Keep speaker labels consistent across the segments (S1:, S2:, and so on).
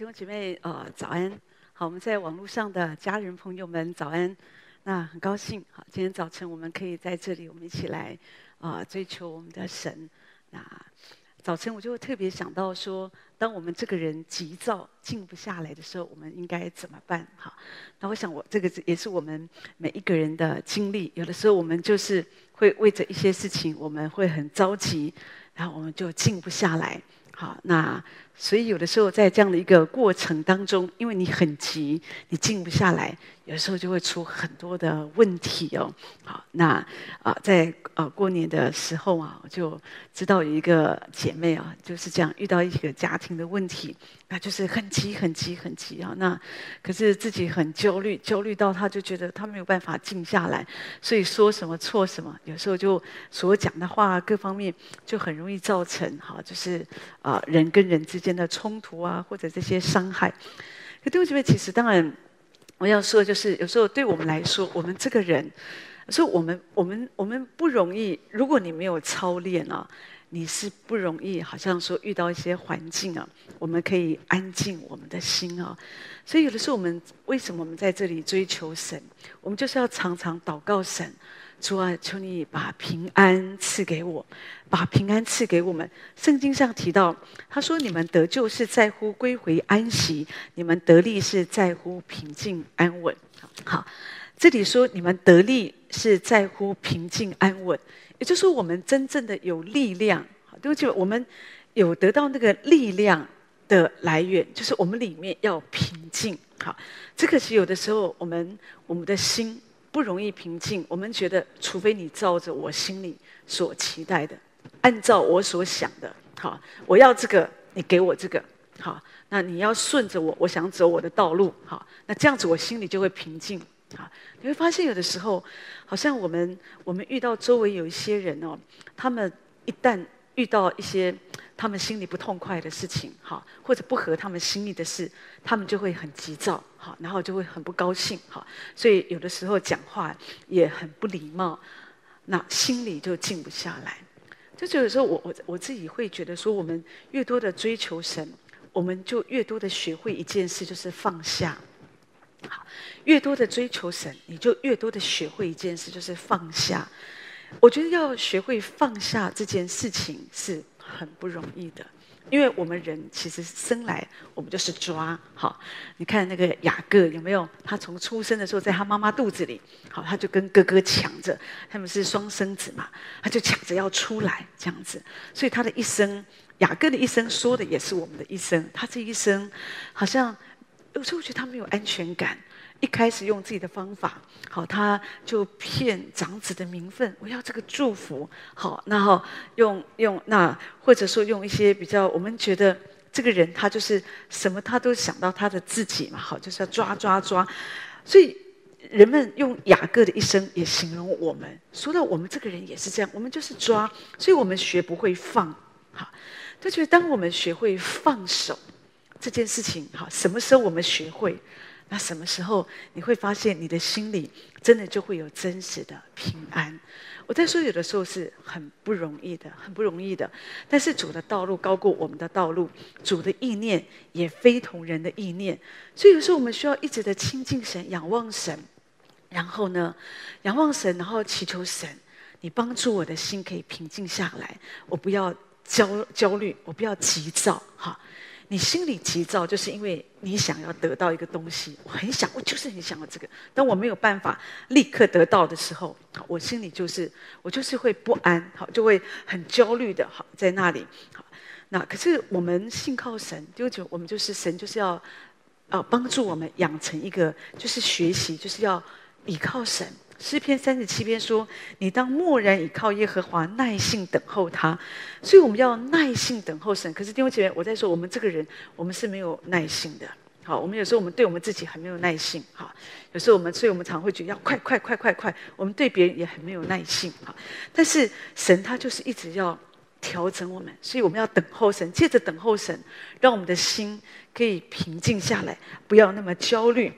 S1: 弟兄姐妹，呃，早安！好，我们在网络上的家人朋友们，早安！那很高兴，好，今天早晨我们可以在这里，我们一起来啊、追求我们的神。那早晨我就会特别想到说，当我们这个人急躁、静不下来的时候，我们应该怎么办？好，那我想我这个也是我们每一个人的经历。有的时候我们就是会为着一些事情，我们会很着急，然后我们就静不下来。好，那。所以有的时候在这样的一个过程当中，因为你很急，你静不下来，有时候就会出很多的问题哦。好，那啊，在呃过年的时候啊，我就知道有一个姐妹啊，就是这样遇到一个家庭的问题，那就是很急很急很急啊。那可是自己很焦虑，焦虑到她就觉得她没有办法静下来，所以说什么错什么，有时候就所讲的话各方面就很容易造成哈，就是啊人跟人之间。的冲突啊，或者这些伤害，可对不起，其实当然我要说，就是有时候对我们来说，我们这个人，说我们我们我们不容易。如果你没有操练啊，你是不容易，好像说遇到一些环境啊，我们可以安静我们的心啊。所以有的时候，我们为什么我们在这里追求神？我们就是要常常祷告神。主啊，求你把平安赐给我，把平安赐给我们。圣经上提到，他说：“你们得救是在乎归回安息，你们得力是在乎平静安稳。”好，这里说你们得力是在乎平静安稳，也就是说，我们真正的有力量。对不起，我们有得到那个力量的来源，就是我们里面要平静。好，这个是有的时候我们我们的心。不容易平静。我们觉得，除非你照着我心里所期待的，按照我所想的，好，我要这个，你给我这个，好，那你要顺着我，我想走我的道路，好，那这样子我心里就会平静，好，你会发现有的时候，好像我们我们遇到周围有一些人哦，他们一旦遇到一些。他们心里不痛快的事情，哈，或者不合他们心意的事，他们就会很急躁，哈，然后就会很不高兴，哈，所以有的时候讲话也很不礼貌，那心里就静不下来。这就有时候我我我自己会觉得说，我们越多的追求神，我们就越多的学会一件事，就是放下。好，越多的追求神，你就越多的学会一件事，就是放下。我觉得要学会放下这件事情是。很不容易的，因为我们人其实生来我们就是抓。好，你看那个雅各有没有？他从出生的时候在他妈妈肚子里，好，他就跟哥哥抢着，他们是双生子嘛，他就抢着要出来这样子。所以他的一生，雅各的一生说的也是我们的一生。他这一生好像有时候觉得他没有安全感。一开始用自己的方法，好，他就骗长子的名分，我要这个祝福，好，然后用用那或者说用一些比较，我们觉得这个人他就是什么，他都想到他的自己嘛，好，就是要抓抓抓，所以人们用雅各的一生也形容我们，说到我们这个人也是这样，我们就是抓，所以我们学不会放，好，就觉得当我们学会放手这件事情，好，什么时候我们学会？那什么时候你会发现你的心里真的就会有真实的平安？我在说有的时候是很不容易的，很不容易的。但是主的道路高过我们的道路，主的意念也非同人的意念。所以有时候我们需要一直的亲近神、仰望神，然后呢，仰望神，然后祈求神，你帮助我的心可以平静下来，我不要焦焦虑，我不要急躁，哈。你心里急躁，就是因为你想要得到一个东西。我很想，我就是很想要这个。当我没有办法立刻得到的时候，我心里就是我就是会不安，好，就会很焦虑的，好，在那里。好，那可是我们信靠神，就就我们就是神，就是要啊帮助我们养成一个，就是学习，就是要倚靠神。诗篇三十七篇说：“你当默然倚靠耶和华，耐性等候他。”所以我们要耐性等候神。可是弟兄姐妹，我在说，我们这个人，我们是没有耐性的。好，我们有时候我们对我们自己很没有耐性哈，有时候我们，所以我们常会觉得要快快快快快。我们对别人也很没有耐性哈，但是神他就是一直要调整我们，所以我们要等候神，借着等候神，让我们的心可以平静下来，不要那么焦虑。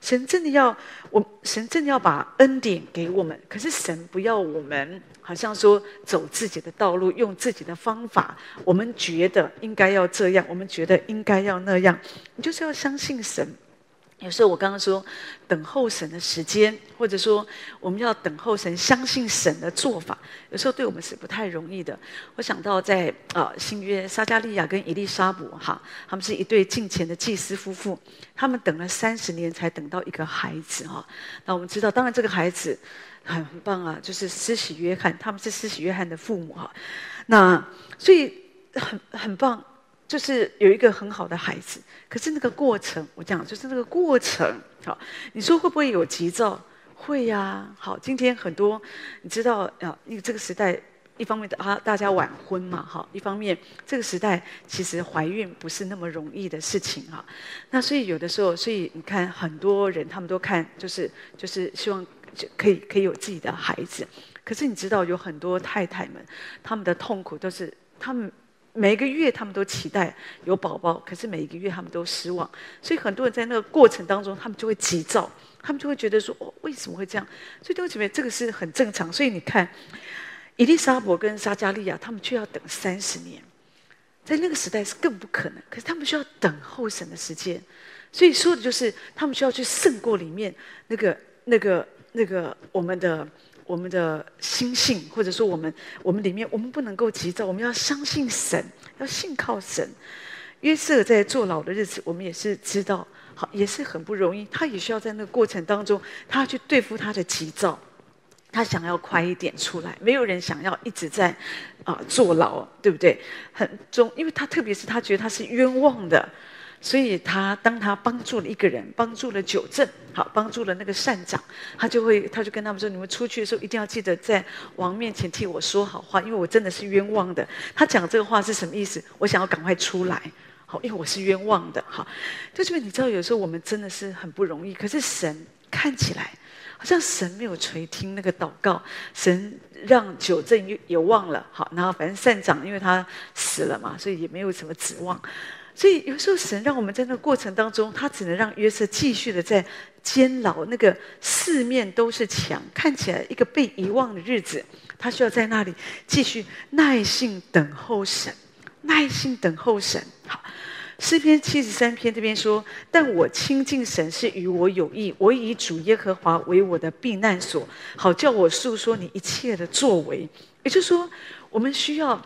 S1: 神真的要我，神真的要把恩典给我们，可是神不要我们好像说走自己的道路，用自己的方法，我们觉得应该要这样，我们觉得应该要那样，你就是要相信神。有时候我刚刚说等候神的时间，或者说我们要等候神，相信神的做法，有时候对我们是不太容易的。我想到在啊新约撒迦利亚跟以利沙伯哈，他们是一对敬前的祭司夫妇，他们等了三十年才等到一个孩子哈。那我们知道，当然这个孩子很很棒啊，就是施洗约翰，他们是施洗约翰的父母哈。那所以很很棒。就是有一个很好的孩子，可是那个过程，我讲就是那个过程，好，你说会不会有急躁？会呀、好，今天很多你知道啊，因为这个时代，一方面啊，大家晚婚嘛，哈，一方面这个时代其实怀孕不是那么容易的事情哈。那所以有的时候，所以你看很多人他们都看，就是就是希望就可以可以有自己的孩子，可是你知道有很多太太们，他们的痛苦都是他们。每一个月他们都期待有宝宝，可是每一个月他们都失望，所以很多人在那个过程当中，他们就会急躁，他们就会觉得说：“哦，为什么会这样？”所以弟兄姐妹，这个是很正常。所以你看，伊丽莎伯跟撒加利亚，他们却要等三十年，在那个时代是更不可能。可是他们需要等候神的时间，所以说的就是他们需要去胜过里面那个、那个、那个我们的。我们的心性，或者说我们我们里面，我们不能够急躁，我们要相信神，要信靠神。约瑟在坐牢的日子，我们也是知道，好也是很不容易。他也需要在那个过程当中，他要去对付他的急躁，他想要快一点出来。没有人想要一直在啊、坐牢，对不对？很重，因为他特别是他觉得他是冤枉的。所以他当他帮助了一个人，帮助了九正，好，帮助了那个善长，他就会，他就跟他们说：你们出去的时候一定要记得在王面前替我说好话，因为我真的是冤枉的。他讲这个话是什么意思？我想要赶快出来，好，因为我是冤枉的。好，就是你知道，有时候我们真的是很不容易，可是神看起来好像神没有垂听那个祷告，神让九正也也忘了。好，然后反正善长因为他死了嘛，所以也没有什么指望。所以有时候神让我们在那个过程当中，他只能让约瑟继续的在监牢，那个四面都是墙，看起来一个被遗忘的日子，他需要在那里继续耐心等候神，耐心等候神。好，诗篇七十三篇这边说：“但我亲近神是与我有益，我以主耶和华为我的避难所，好叫我述说你一切的作为。”也就是说，我们需要，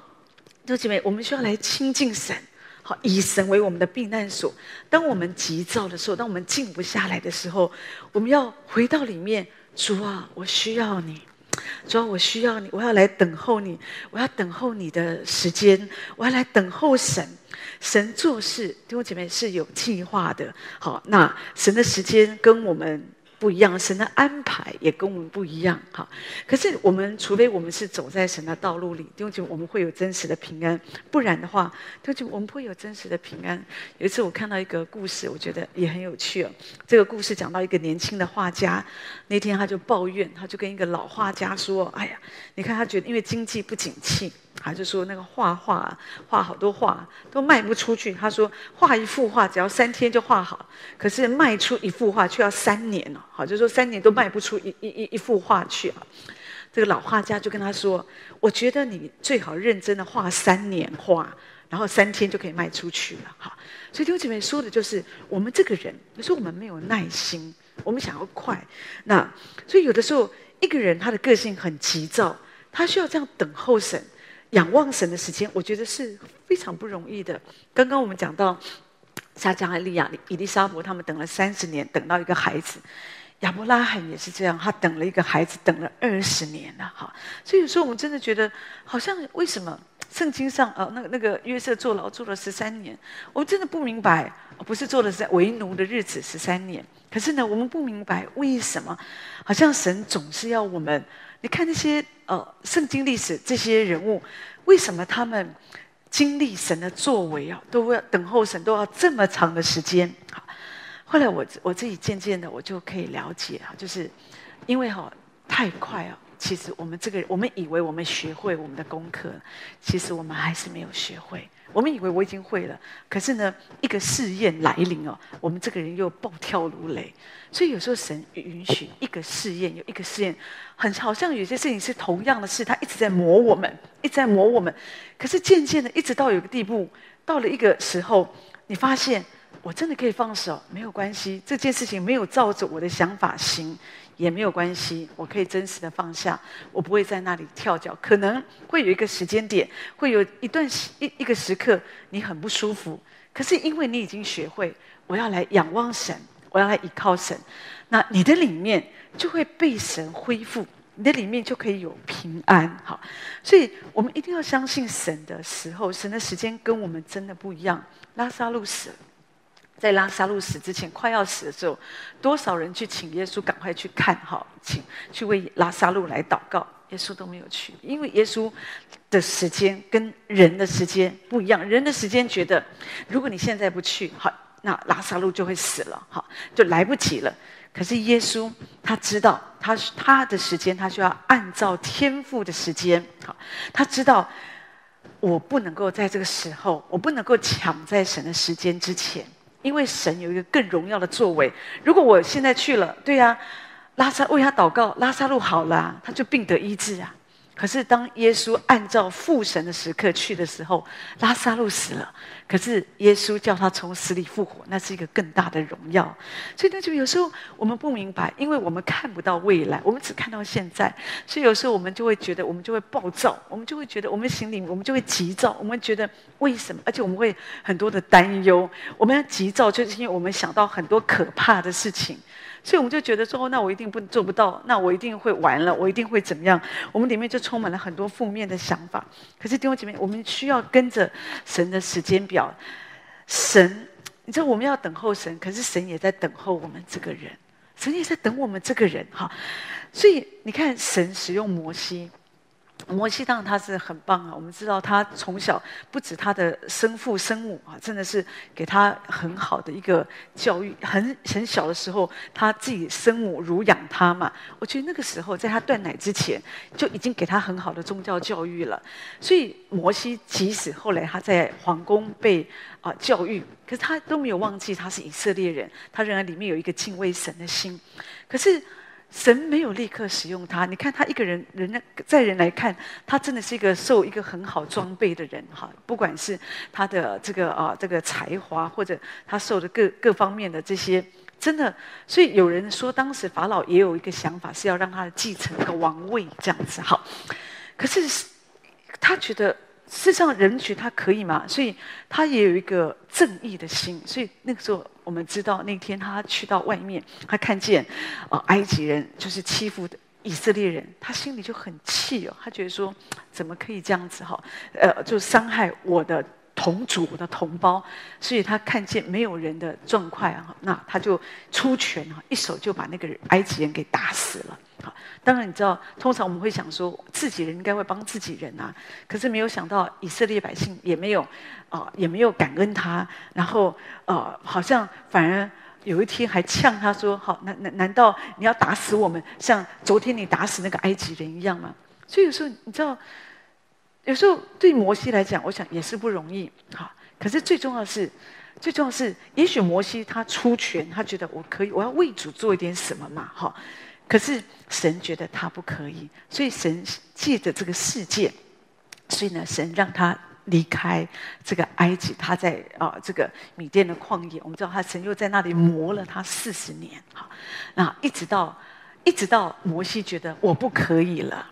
S1: 弟兄姐妹，我们需要来亲近神。好，以神为我们的避难所。当我们急躁的时候，当我们静不下来的时候，我们要回到里面。主啊，我需要你。主啊，我需要你。我要来等候你。我要等候你的时间。我要来等候神。神做事，弟兄姐妹是有计划的。好，那神的时间跟我们。不一样，神的安排也跟我们不一样，哈。可是我们除非我们是走在神的道路里，弟兄姐妹，我们会有真实的平安；不然的话，弟兄姐妹，我们不会有真实的平安。有一次我看到一个故事，我觉得也很有趣哦。这个故事讲到一个年轻的画家，那天他就抱怨，他就跟一个老画家说：“哎呀，你看他觉得因为经济不景气。”他就说那个画画画好多画都卖不出去。他说画一幅画只要三天就画好，可是卖出一幅画却要三年了。好，就说三年都卖不出一一一一幅画去啊。这个老画家就跟他说：“我觉得你最好认真的画三年画，然后三天就可以卖出去了。”好，所以弟兄姐妹说的就是我们这个人，有时候我们没有耐心，我们想要快。那所以有的时候一个人他的个性很急躁，他需要这样等候神。仰望神的时间，我觉得是非常不容易的。刚刚我们讲到撒迦利亚、以利沙伯，他们等了三十年，等到一个孩子；亚伯拉罕也是这样，他等了一个孩子，等了二十年了。哈，所以有时候我们真的觉得，好像为什么圣经上啊，那个那个约瑟坐牢坐了十三年，我们真的不明白，不是坐的是为奴的日子十三年。可是呢，我们不明白为什么，好像神总是要我们。你看那些呃，圣经历史这些人物，为什么他们经历神的作为啊，都要等候神，都要这么长的时间？好，后来我我自己渐渐的我就可以了解啊，就是因为哈太快啊，其实我们这个，我们以为我们学会我们的功课，其实我们还是没有学会。我们以为我已经会了，可是呢，一个试验来临哦，我们这个人又暴跳如雷。所以有时候神允许一个试验，有一个试验，很好像有些事情是同样的事，他一直在磨我们，一直在磨我们。可是渐渐的，一直到有个地步，到了一个时候，你发现我真的可以放手，没有关系，这件事情没有照着我的想法行。也没有关系，我可以真实的放下，我不会在那里跳脚。可能会有一个时间点，会有一段一一个时刻，你很不舒服。可是因为你已经学会，我要来仰望神，我要来依靠神，那你的里面就会被神恢复，你的里面就可以有平安。好，所以我们一定要相信神的时候，神的时间跟我们真的不一样。拉撒路死了。在拉撒路死之前，快要死的时候，多少人去请耶稣赶快去看哈，请去为拉撒路来祷告，耶稣都没有去，因为耶稣的时间跟人的时间不一样。人的时间觉得，如果你现在不去，好，那拉撒路就会死了，好，就来不及了。可是耶稣他知道，他他的时间，他需要按照天父的时间，好，他知道我不能够在这个时候，我不能够抢在神的时间之前。因为神有一个更荣耀的作为。如果我现在去了，对呀、拉萨为他祷告，拉萨路好了，他就病得医治啊。可是当耶稣按照父神的时刻去的时候，拉撒路死了。可是耶稣叫他从死里复活，那是一个更大的荣耀。所以那就有时候我们不明白，因为我们看不到未来，我们只看到现在。所以有时候我们就会觉得，我们就会暴躁，我们就会觉得，我们心里我们就会急躁，我们觉得为什么？而且我们会很多的担忧。我们要急躁，就是因为我们想到很多可怕的事情。所以我们就觉得说，那我一定不做不到，那我一定会完了，我一定会怎么样？我们里面就充满了很多负面的想法。可是弟兄姐妹，我们需要跟着神的时间表。神，你知道我们要等候神，可是神也在等候我们这个人，神也在等我们这个人哈。所以你看，神使用摩西。摩西当然他是很棒啊，我们知道他从小不止他的生父生母啊，真的是给他很好的一个教育。很很小的时候，他自己生母乳养他嘛。我觉得那个时候在他断奶之前，就已经给他很好的宗教教育了。所以摩西即使后来他在皇宫被啊教育，可是他都没有忘记他是以色列人，他仍然里面有一个敬畏神的心。可是。神没有立刻使用他，你看他一个人，人家在人来看，他真的是一个受一个很好装备的人哈。不管是他的这个啊这个才华，或者他受的各各方面的这些，真的。所以有人说，当时法老也有一个想法，是要让他继承这个王位这样子哈。可是他觉得。事实上，人觉得他可以吗？所以他也有一个正义的心。所以那个时候，我们知道那天他去到外面，他看见啊、呃、埃及人就是欺负以色列人，他心里就很气哦。他觉得说，怎么可以这样子哈？呃，就伤害我的同族、我的同胞。所以他看见没有人的状况啊，那他就出拳啊，一手就把那个埃及人给打死了。好，当然你知道，通常我们会想说，自己人应该会帮自己人啊，可是没有想到以色列百姓也没有，啊、也没有感恩他，然后呃，好像反而有一天还呛他说：“好，难难难道你要打死我们，像昨天你打死那个埃及人一样吗？”所以有时候你知道，有时候对摩西来讲，我想也是不容易。好，可是最重要是，最重要是，也许摩西他出拳，他觉得我可以，我要为主做一点什么嘛，哈。可是神觉得他不可以，所以神借着这个世界，所以呢，神让他离开这个埃及，他在啊这个米甸的旷野，我们知道他神又在那里磨了他四十年，哈，那一直到一直到摩西觉得我不可以了。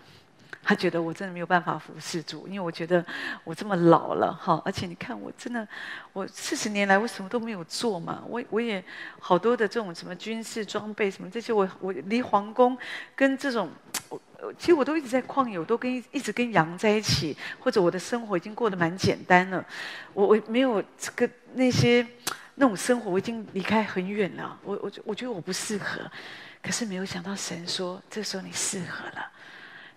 S1: 他觉得我真的没有办法服侍主，因为我觉得我这么老了哈，而且你看我真的，我四十年来我什么都没有做嘛，我我也好多的这种什么军事装备什么这些，我我离皇宫跟这种，我其实我都一直在旷野，我都跟一直跟羊在一起，或者我的生活已经过得蛮简单了，我我没有这个那些那种生活，我已经离开很远了，我我我觉得我不适合，可是没有想到神说，这时候你适合了。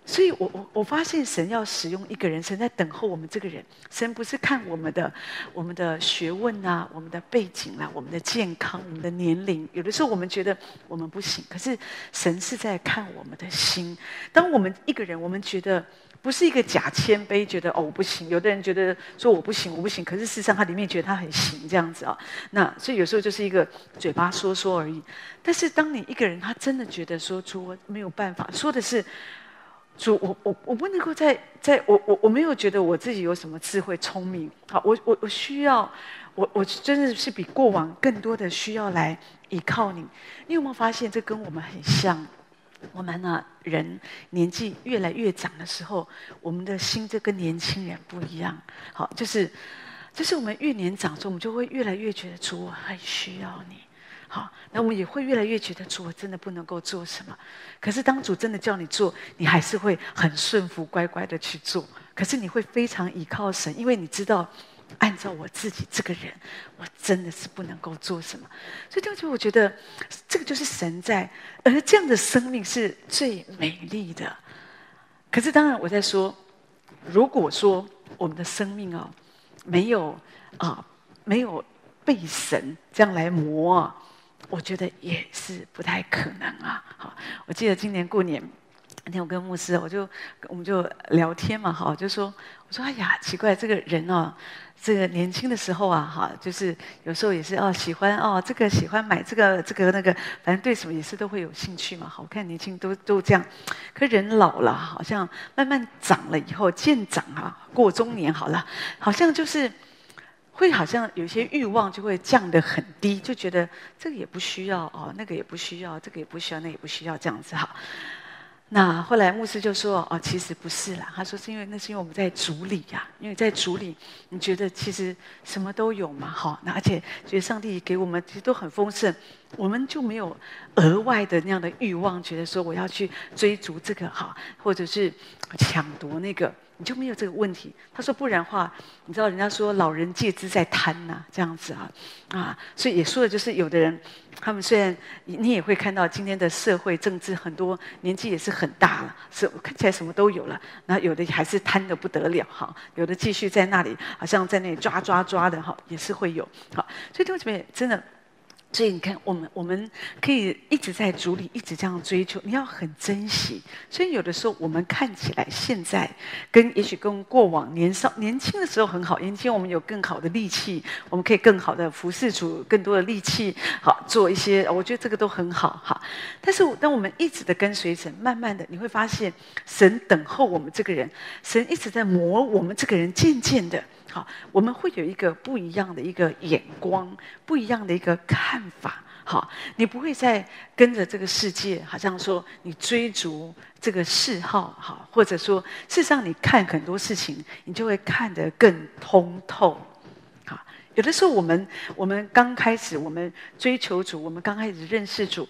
S1: 所以我我我发现神要使用一个人，神在等候我们这个人。神不是看我们的我们的学问啊，我们的背景啊，我们的健康，我们的年龄。有的时候我们觉得我们不行，可是神是在看我们的心。当我们一个人，我们觉得不是一个假谦卑，觉得哦我不行。有的人觉得说我不行，我不行，可是事实上他里面觉得他很行，这样子啊。那所以有时候就是一个嘴巴说说而已。但是当你一个人，他真的觉得说出没有办法，说的是。主，我我我不能够在在我我我没有觉得我自己有什么智慧聪明，好，我我我需要，我我真的是比过往更多的需要来依靠你。你有没有发现这跟我们很像？我们呢，人年纪越来越长的时候，我们的心就跟年轻人不一样。好，就是就是我们越年长的时候，我们就会越来越觉得主，我很需要你。好，那我们也会越来越觉得主，我真的不能够做什么。可是当主真的叫你做，你还是会很顺服、乖乖的去做。可是你会非常依靠神，因为你知道，按照我自己这个人，我真的是不能够做什么。所以，对不起，我觉得这个就是神在，而这样的生命是最美丽的。可是，当然我在说，如果说我们的生命啊，没有啊，没有被神这样来磨啊。我觉得也是不太可能啊！好，我记得今年过年那天，我跟牧师，我就我们就聊天嘛，哈，就说我说哎呀，奇怪，这个人哦，这个年轻的时候啊，哈，就是有时候也是哦，喜欢哦，这个喜欢买这个这个那个，反正对什么也是都会有兴趣嘛。好看年轻都都这样，可人老了，好像慢慢长了以后，渐长啊，过中年好了，好像就是。会好像有些欲望就会降得很低，就觉得这个也不需要哦，那个也不需要，这个也不需要，那、也不需要这样子哈。那后来牧师就说哦，其实不是啦，他说是因为那是因为我们在主里呀、啊，因为在主里，你觉得其实什么都有嘛，哈，那而且觉得上帝给我们其实都很丰盛，我们就没有额外的那样的欲望，觉得说我要去追逐这个哈，或者是抢夺那个。你就没有这个问题。他说：“不然话，你知道人家说老人戒之在贪呐、这样子啊，啊，所以也说的就是有的人，他们虽然你也会看到今天的社会政治很多年纪也是很大了，是看起来什么都有了，那有的还是贪的不得了哈，有的继续在那里好像在那里抓抓抓的哈，也是会有好，所以弟兄姊妹真的。”所以你看，我们我们可以一直在主里，一直这样追求。你要很珍惜。所以有的时候，我们看起来现在跟也许跟过往年少年轻的时候很好，年轻我们有更好的力气，我们可以更好的服侍主，更多的力气，好做一些。我觉得这个都很好哈。但是当我们一直的跟随神，慢慢的你会发现，神等候我们这个人，神一直在磨我们这个人，渐渐的。好，我们会有一个不一样的一个眼光，不一样的一个看法。好，你不会再跟着这个世界，好像说你追逐这个嗜好，好，或者说事实上你看很多事情，你就会看得更通透。好，有的时候我们我们刚开始我们追求主，我们刚开始认识主，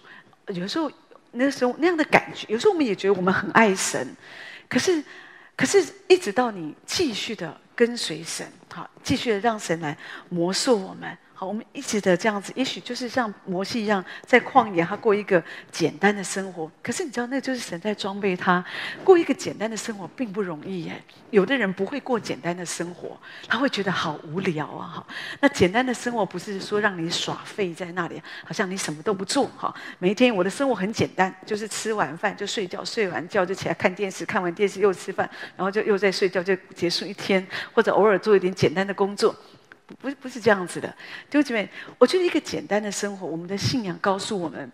S1: 有的时候那时候那样的感觉，有时候我们也觉得我们很爱神，可是可是一直到你继续的。跟随神，好，继续的让神来磨塑我们。好，我们一直的这样子，也许就是像摩西一样，在旷野，他过一个简单的生活。可是你知道，那就是神在装备他过一个简单的生活，并不容易耶。有的人不会过简单的生活，他会觉得好无聊啊！哈，那简单的生活不是说让你耍废在那里，好像你什么都不做。哈，每一天我的生活很简单，就是吃完饭就睡觉，睡完觉就起来看电视，看完电视又吃饭，然后就又在睡觉，就结束一天，或者偶尔做一点简单的工作。不是不是这样子的，弟兄姐妹，我觉得一个简单的生活，我们的信仰告诉我们，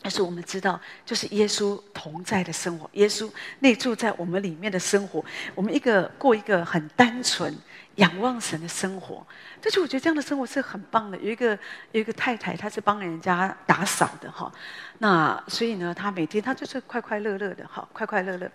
S1: 但是我们知道，就是耶稣同在的生活，耶稣内住在我们里面的生活，我们一个过一个很单纯仰望神的生活。但是我觉得这样的生活是很棒的。有一个有一个太太，她是帮人家打扫的哈。那所以呢，她每天她就是快快乐乐的，哈，快快乐乐。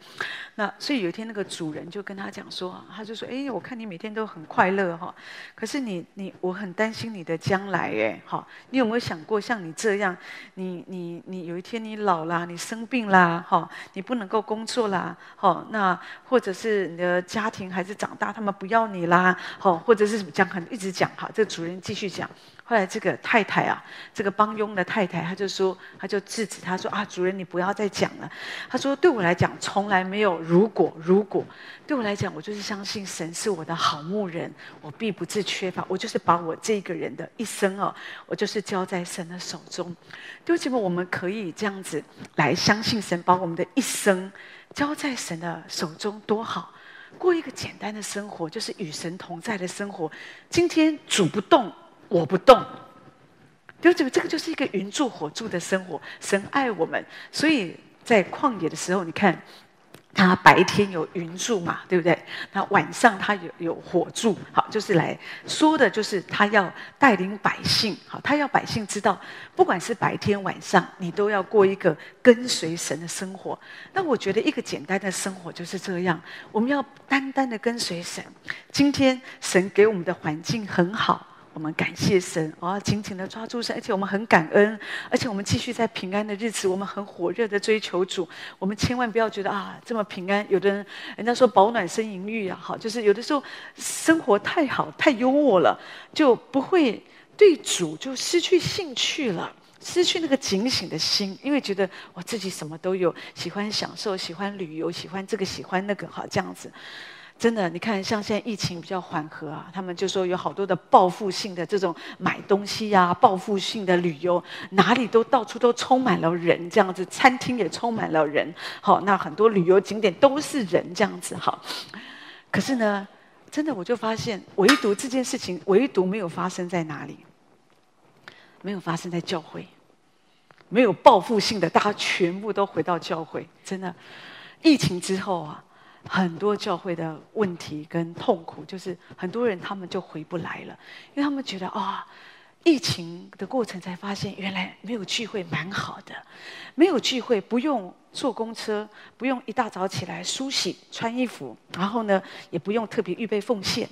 S1: 那所以有一天，那个主人就跟他讲说，他就说：“哎，我看你每天都很快乐，哈，可是你你，我很担心你的将来，哎，哈，你有没有想过，像你这样，你你你有一天你老啦，你生病啦，哈，你不能够工作啦，哈，那或者是你的家庭孩子长大，他们不要你啦，啊，好，或者是什么讲很一直讲哈，这个主人继续讲。后来这个太太啊，这个帮佣的太太，他就说，他就制止他说啊，主人你不要再讲了。他说对我来讲，从来没有如果如果，对我来讲，我就是相信神是我的好牧人，我必不致缺乏。我就是把我这个人的一生哦，我就是交在神的手中。弟兄姐妹，我们可以这样子来相信神，把我们的一生交在神的手中，多好！过一个简单的生活，就是与神同在的生活。今天主不动。我不动，就这个，这个就是一个云住火住的生活。神爱我们，所以在旷野的时候，你看，他白天有云柱嘛，对不对？那晚上他有有火柱，好，就是来说的，就是他要带领百姓，好，他要百姓知道，不管是白天晚上，你都要过一个跟随神的生活。那我觉得一个简单的生活就是这样，我们要单单的跟随神。今天神给我们的环境很好。我们感谢神，哦，紧紧的抓住神，而且我们很感恩，而且我们继续在平安的日子，我们很火热的追求主。我们千万不要觉得啊，这么平安。有的人，人家说饱暖生淫欲啊，好，就是有的时候生活太好，太优渥了，就不会对主就失去兴趣了，失去那个警醒的心，因为觉得我自己什么都有，喜欢享受，喜欢旅游，喜欢这个，喜欢那个，好，这样子。真的，你看，像现在疫情比较缓和啊，他们就说有好多的报复性的这种买东西呀、报复性的旅游，哪里都到处都充满了人，这样子，餐厅也充满了人，好，那很多旅游景点都是人，这样子，好。可是呢，真的我就发现，唯独这件事情，唯独没有发生在哪里？没有发生在教会，没有报复性的，大家全部都回到教会，真的，疫情之后啊。很多教会的问题跟痛苦，就是很多人他们就回不来了，因为他们觉得啊、疫情的过程才发现，原来没有聚会蛮好的，没有聚会不用坐公车，不用一大早起来梳洗穿衣服，然后呢也不用特别预备奉献，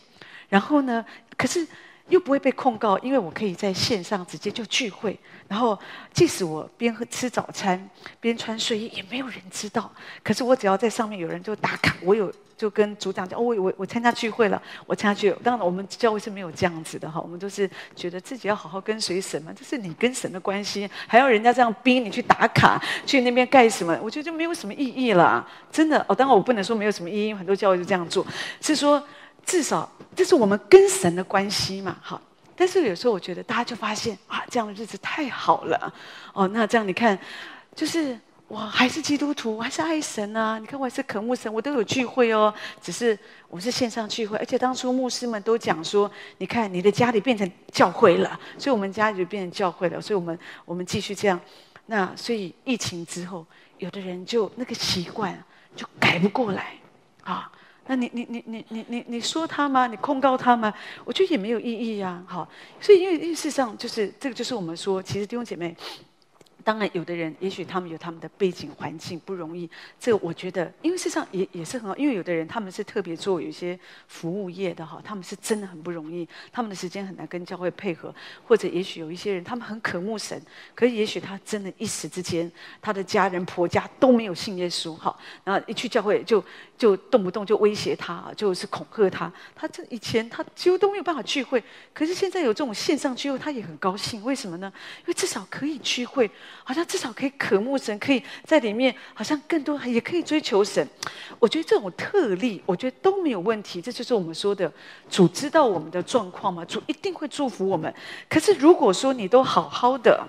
S1: 然后呢，可是。又不会被控告，因为我可以在线上直接就聚会，然后即使我边喝吃早餐边穿睡衣，也没有人知道。可是我只要在上面有人就打卡，我有就跟组长讲，哦，我我我参加聚会了，我参加聚会。当然我们教会是没有这样子的哈，我们都是觉得自己要好好跟随神嘛，这是你跟神的关系，还要人家这样逼你去打卡，去那边干什么？我觉得就没有什么意义了，真的。哦，当然我不能说没有什么意义，因为很多教会就这样做，是说。至少这是我们跟神的关系嘛，好。但是有时候我觉得大家就发现啊，这样的日子太好了哦。那这样你看，就是我还是基督徒，我还是爱神啊。你看我还是渴慕神，我都有聚会哦。只是我是线上聚会，而且当初牧师们都讲说，你看你的家里变成教会了，所以我们家里就变成教会了。所以我们我们继续这样。那所以疫情之后，有的人就那个习惯就改不过来啊。那你你你你你你你说他吗？你控告他吗？我觉得也没有意义呀。好，所以因为因为事实上就是这个就是我们说，其实弟兄姐妹。当然，有的人也许他们有他们的背景环境不容易，这个我觉得，因为事实上也也是很好，因为有的人他们是特别做有一些服务业的哈，他们是真的很不容易，他们的时间很难跟教会配合，或者也许有一些人他们很渴慕神，可是也许他真的一时之间，他的家人婆家都没有信耶稣哈，然后一去教会就就动不动就威胁他，就是恐吓他，他这以前他几乎都没有办法聚会，可是现在有这种线上聚会，他也很高兴，为什么呢？因为至少可以聚会。好像至少可以渴慕神，可以在里面，好像更多也可以追求神。我觉得这种特例，我觉得都没有问题。这就是我们说的，主知道我们的状况嘛，主一定会祝福我们。可是如果说你都好好的，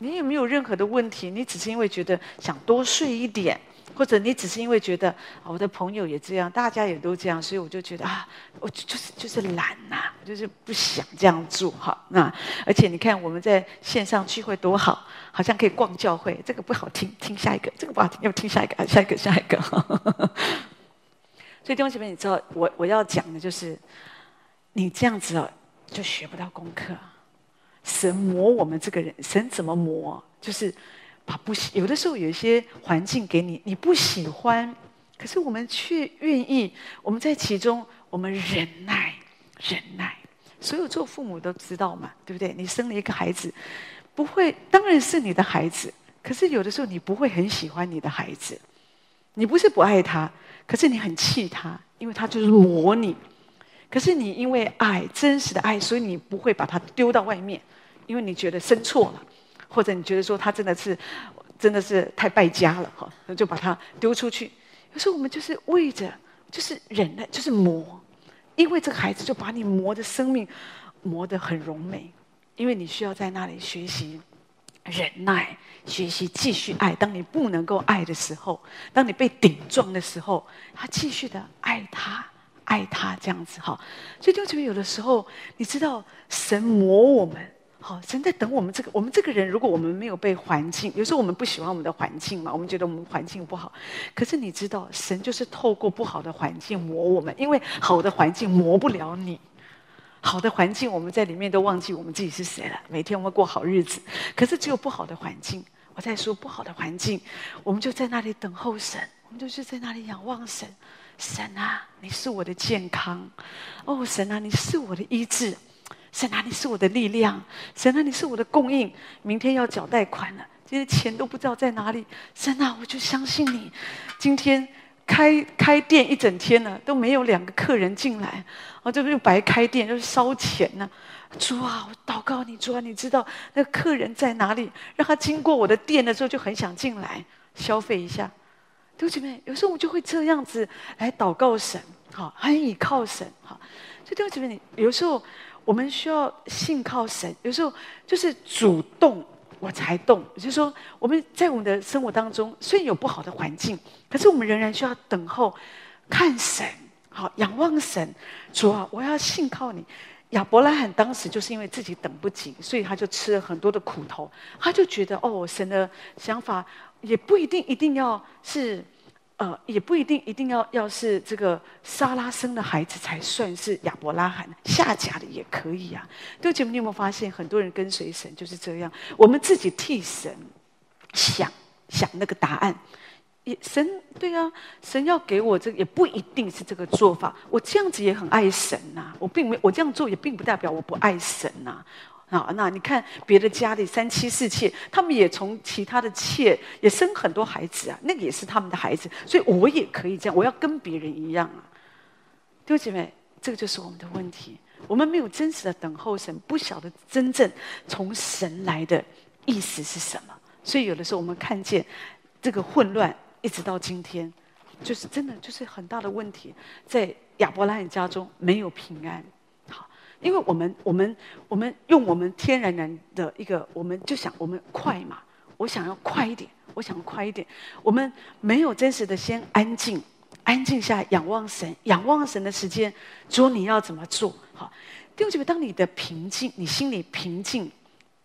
S1: 你也没有任何的问题，你只是因为觉得想多睡一点。或者你只是因为觉得我的朋友也这样，大家也都这样，所以我就觉得啊，我就是就是懒呐、啊，就是不想这样做哈。那而且你看我们在线上聚会多好，好像可以逛教会。这个不好听，听下一个。这个不好听，要不听下一个啊，下一个，下一个。所以弟兄姐妹，你知道我我要讲的就是，你这样子哦，就学不到功课。神磨我们这个人，神怎么磨？就是。把不喜，有的时候有一些环境给你，你不喜欢，可是我们却愿意。我们在其中，我们忍耐，忍耐。所有做父母都知道嘛，对不对？你生了一个孩子，不会，当然是你的孩子。可是有的时候你不会很喜欢你的孩子，你不是不爱他，可是你很气他，因为他就是磨你。可是你因为爱，真实的爱，所以你不会把它丢到外面，因为你觉得生错了，或者你觉得说他真的是，真的是太败家了，哈，那就把他丢出去。有时候我们就是为着，就是忍耐，就是磨，因为这个孩子就把你磨的生命磨得很柔美，因为你需要在那里学习忍耐，学习继续爱。当你不能够爱的时候，当你被顶撞的时候，他继续的爱他。爱他这样子哈，所以弟兄姊妹，有的时候你知道神磨我们，好，神在等我们这个我们这个人，如果我们没有被环境，有时候我们不喜欢我们的环境嘛，我们觉得我们环境不好，可是你知道，神就是透过不好的环境磨我们，因为好的环境磨不了你，好的环境我们在里面都忘记我们自己是谁了，每天我们过好日子，可是只有不好的环境，我在说不好的环境，我们就在那里等候神，我们就是在那里仰望神。神啊，你是我的健康，哦，神啊，你是我的医治，神啊，你是我的力量，神啊，你是我的供应。明天要缴贷款了，这些钱都不知道在哪里。神啊，我就相信你。今天开开店一整天了，都没有两个客人进来，哦，这不就白开店，就是烧钱呢。主啊，我祷告你，主啊，你知道那个客人在哪里，让他经过我的店的时候就很想进来消费一下。弟兄姐妹，有时候我们就会这样子来祷告神，好，很倚靠神，好。所以弟兄姐妹，你有时候我们需要信靠神，有时候就是主动我才动。就是说，我们在我们的生活当中，虽然有不好的环境，可是我们仍然需要等候，看神，好，仰望神。主啊，我要信靠你。亚伯拉罕当时就是因为自己等不及，所以他就吃了很多的苦头。他就觉得，哦，神的想法。也不一定一定要是，呃，也不一定一定要要是这个撒拉生的孩子才算是亚伯拉罕下甲的也可以啊。弟兄姐妹，你有没有发现很多人跟随神就是这样？我们自己替神想想那个答案，也神对啊，神要给我这个也不一定是这个做法。我这样子也很爱神呐、我并没我这样做也并不代表我不爱神呐、啊，那你看别的家里三妻四妾，他们也从其他的妾也生很多孩子啊，那个也是他们的孩子，所以我也可以这样，我要跟别人一样啊。弟兄姐妹，这个就是我们的问题，我们没有真实的等候神，不晓得真正从神来的意思是什么，所以有的时候我们看见这个混乱，一直到今天，就是真的就是很大的问题，在亚伯拉罕家中没有平安。因为我们，我们，我们用我们天然人的一个，我们就想我们快嘛，我想要快一点，我想要快一点。我们没有真实的先安静，安静下仰望神，仰望神的时间，主你要怎么做？好，弟兄姐妹，当你的平静，你心里平静，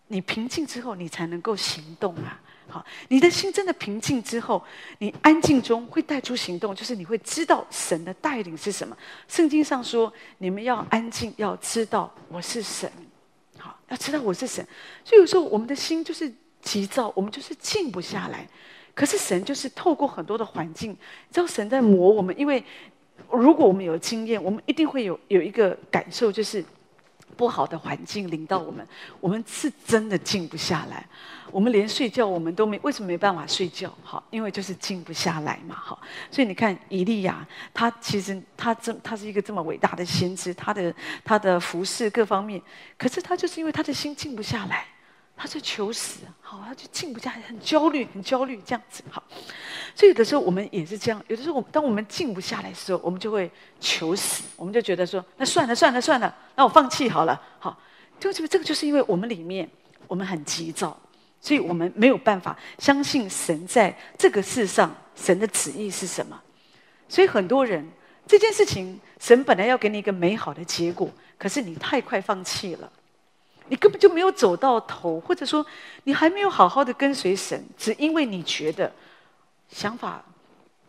S1: 你平静之后，你才能够行动啊。好，你的心真的平静之后，你安静中会带出行动，就是你会知道神的带领是什么。圣经上说，你们要安静，要知道我是神。好，要知道我是神。所以有时候我们的心就是急躁，我们就是静不下来。可是神就是透过很多的环境，你知道神在磨我们。因为如果我们有经验，我们一定会有有一个感受，就是不好的环境领到我们，我们是真的静不下来。我们连睡觉我们都没，为什么没办法睡觉？好，因为就是静不下来嘛。好，所以你看以利亚，他其实他这他是一个这么伟大的先知，他的他的服饰各方面，可是他就是因为他的心静不下来，他就求死，好，他就静不下来，很焦虑，很焦虑这样子。好，所以有的时候我们也是这样，有的时候我当我们静不下来的时候，我们就会求死，我们就觉得说，那算了算了算了，那我放弃好了。好，就这个这个就是因为我们里面我们很急躁。所以我们没有办法相信神在这个世上，神的旨意是什么。所以很多人这件事情，神本来要给你一个美好的结果，可是你太快放弃了，你根本就没有走到头，或者说你还没有好好的跟随神，只因为你觉得想法，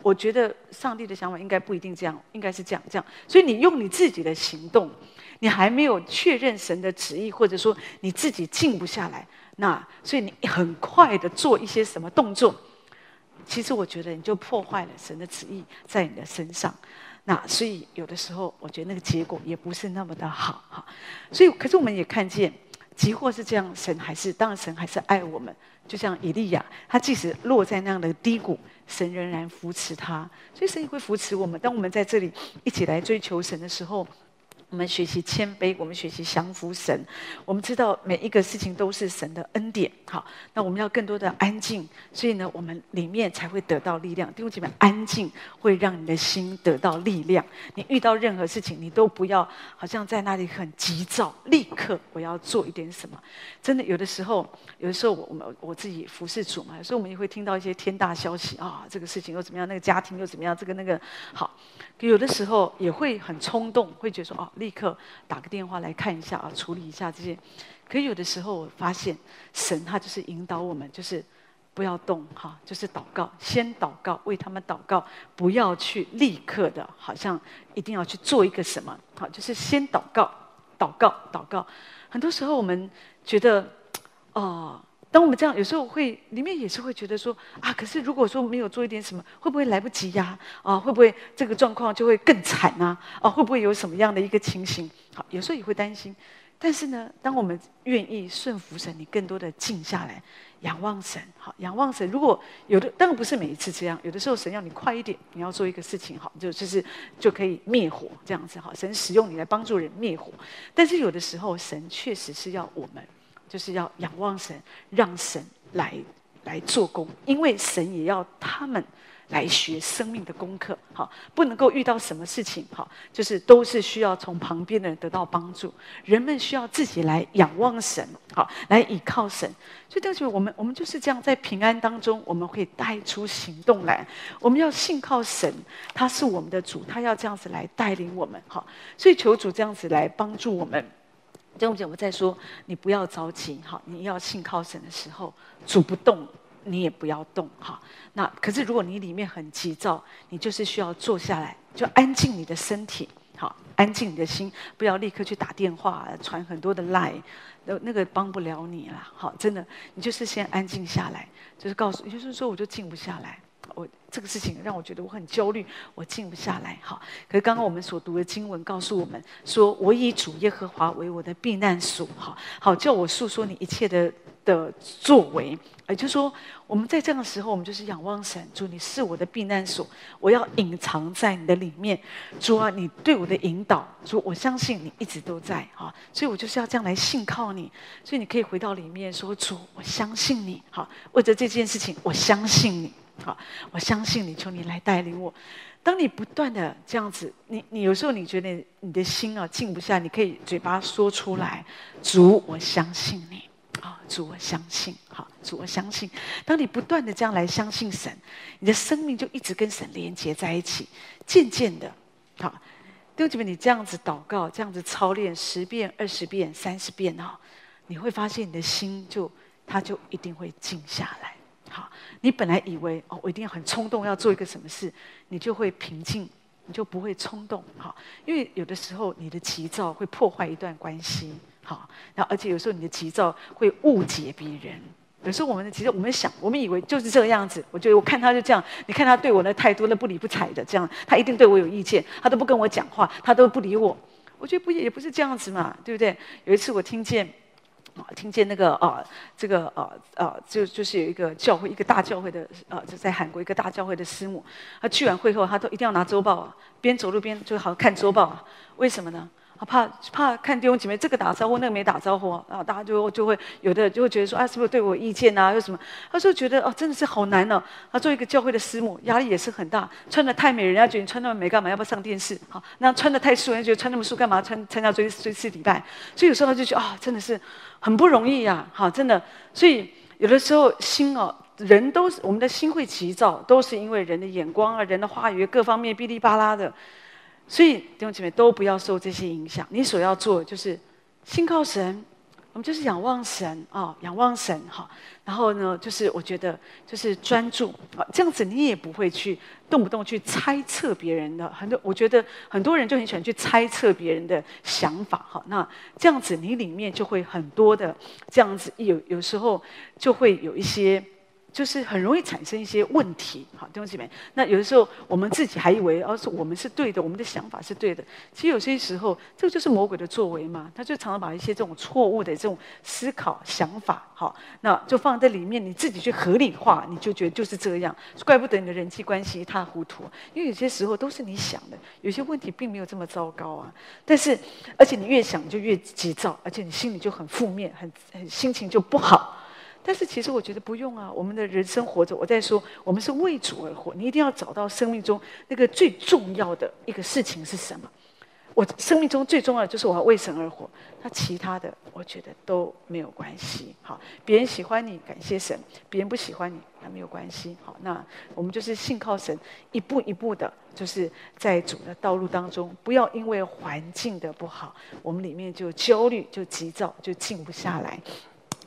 S1: 我觉得上帝的想法应该不一定这样，应该是这样这样，所以你用你自己的行动，你还没有确认神的旨意，或者说你自己静不下来。那所以你很快的做一些什么动作，其实我觉得你就破坏了神的旨意在你的身上。那所以有的时候我觉得那个结果也不是那么的好哈。所以可是我们也看见，即或是这样，神还是当然神还是爱我们。就像以利亚，他即使落在那样的低谷，神仍然扶持他。所以神也会扶持我们。当我们在这里一起来追求神的时候，我们学习谦卑，我们学习降服神。我们知道每一个事情都是神的恩典。好，那我们要更多的安静，所以呢，我们里面才会得到力量。弟兄姐妹，安静会让你的心得到力量。你遇到任何事情，你都不要好像在那里很急躁，立刻我要做一点什么。真的，有的时候，有的时候我我们我自己服侍主嘛，有时候我们也会听到一些天大消息啊，这个事情又怎么样，那个家庭又怎么样，这个那个好。有的时候也会很冲动，会觉得说哦。立刻打个电话来看一下啊，处理一下这些。可有的时候我发现，神他就是引导我们，就是不要动哈，就是祷告，先祷告，为他们祷告，不要去立刻的，好像一定要去做一个什么，好，就是先祷告，祷告，祷告。很多时候我们觉得，哦、当我们这样，有时候会里面也是会觉得说啊，可是如果说没有做一点什么，会不会来不及呀？啊，会不会这个状况就会更惨呢？啊，会不会有什么样的一个情形？好，有时候也会担心。但是呢，当我们愿意顺服神，你更多的静下来，仰望神。好，仰望神。如果有的，当然不是每一次这样，有的时候神要你快一点，你要做一个事情，好，就就是就可以灭火这样子。好，神使用你来帮助人灭火。但是有的时候，神确实是要我们。就是要仰望神，让神来来做工，因为神也要他们来学生命的功课。好，不能够遇到什么事情，好，就是都是需要从旁边的人得到帮助。人们需要自己来仰望神，好，来倚靠神。所以，当时我们我们就是这样，在平安当中，我们会带出行动来。我们要信靠神，他是我们的主，他要这样子来带领我们。好，所以求主这样子来帮助我们。这样讲，我在说，你不要着急，哈，你要信靠神的时候，主不动，你也不要动，哈。那可是，如果你里面很急躁，你就是需要坐下来，就安静你的身体，好，安静你的心，不要立刻去打电话，传很多的 line，那那个帮不了你了，好，真的，你就是先安静下来，就是告诉，也就是说，我就静不下来。这个事情让我觉得我很焦虑，我静不下来。好，可是刚刚我们所读的经文告诉我们说，我以主耶和华为我的避难所。好，好叫我诉说你一切的的作为。也就是说，我们在这样的时候，我们就是仰望神，主，你是我的避难所，我要隐藏在你的里面。主啊，你对我的引导，主，我相信你一直都在。好，所以我就是要这样来信靠你。所以你可以回到里面说，主，我相信你。好，为着这件事情，我相信你。好，我相信你，求你来带领我。当你不断的这样子，你你有时候你觉得你的心啊静不下，你可以嘴巴说出来：“主，我相信你。”啊，主，我相信。好，主，我相信。当你不断的这样来相信神，你的生命就一直跟神连接在一起。渐渐的，好，弟兄姐妹，你这样子祷告，这样子操练十遍、二十遍、三十遍哈，你会发现你的心就它就一定会静下来。好，你本来以为哦，我一定要很冲动要做一个什么事，你就会平静，你就不会冲动。好，因为有的时候你的急躁会破坏一段关系。好，然后而且有时候你的急躁会误解别人。有时候我们的急躁，我们想，我们以为就是这个样子。我觉得我看他就这样，你看他对我的态度，那不理不睬的这样，他一定对我有意见，他都不跟我讲话，他都不理我。我觉得不也不是这样子嘛，对不对？有一次我听见。啊，听见那个啊，这个啊啊，就就是有一个教会，一个大教会的啊，就在韩国一个大教会的师母，他去完会后，他都一定要拿周报啊，边走路边就好看周报啊，为什么呢？怕怕看弟兄姐妹这个打招呼，那个没打招呼啊，大家就就会有的就会觉得说啊，是不是对我有意见啊？又什么？他说觉得哦，真的是好难哦。他做一个教会的师母，压力也是很大。穿得太美，人家觉得你穿那么美干嘛？要不要上电视？好，那穿得太素，人家觉得穿那么素干嘛？穿参加追追思礼拜。所以有时候他就觉得啊、真的是很不容易呀。好，真的。所以有的时候心哦，人都是我们的心会急躁，都是因为人的眼光啊，人的话语各方面哔哩吧啦的。所以弟兄姐妹都不要受这些影响。你所要做的就是信靠神，我们就是仰望神啊、仰望神哈。然后呢，就是我觉得就是专注啊，这样子你也不会去动不动去猜测别人的很多。我觉得很多人就很喜欢去猜测别人的想法哈。那这样子你里面就会很多的这样子，有有时候就会有一些就是很容易产生一些问题，好，弟兄姐妹。那有的时候我们自己还以为，哦，是我们是对的，我们的想法是对的。其实有些时候，这个就是魔鬼的作为嘛。他就常常把一些这种错误的这种思考想法，好，那就放在里面，你自己去合理化，你就觉得就是这样。怪不得你的人际关系一塌糊涂，因为有些时候都是你想的，有些问题并没有这么糟糕啊。但是，而且你越想就越急躁，而且你心里就很负面，很很心情就不好。但是其实我觉得不用啊，我们的人生活着，我在说，我们是为主而活。你一定要找到生命中那个最重要的一个事情是什么？我生命中最重要的就是我要为神而活，那其他的我觉得都没有关系。好，别人喜欢你，感谢神；别人不喜欢你，那没有关系。好，那我们就是信靠神，一步一步的，就是在主的道路当中，不要因为环境的不好，我们里面就焦虑、就急躁、就静不下来。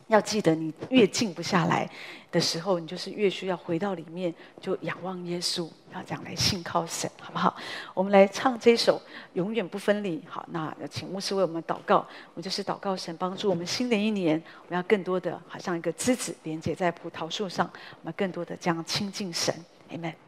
S1: 要记得，你越静不下来的时候，你就是越需要回到里面，就仰望耶稣，要这样来信靠神，好不好？我们来唱这首《永远不分离》。好，那请牧师为我们祷告。我就是祷告神帮助我们新的一年，我们要更多的，好像一个枝子连接在葡萄树上，我们更多的这样亲近神。Amen。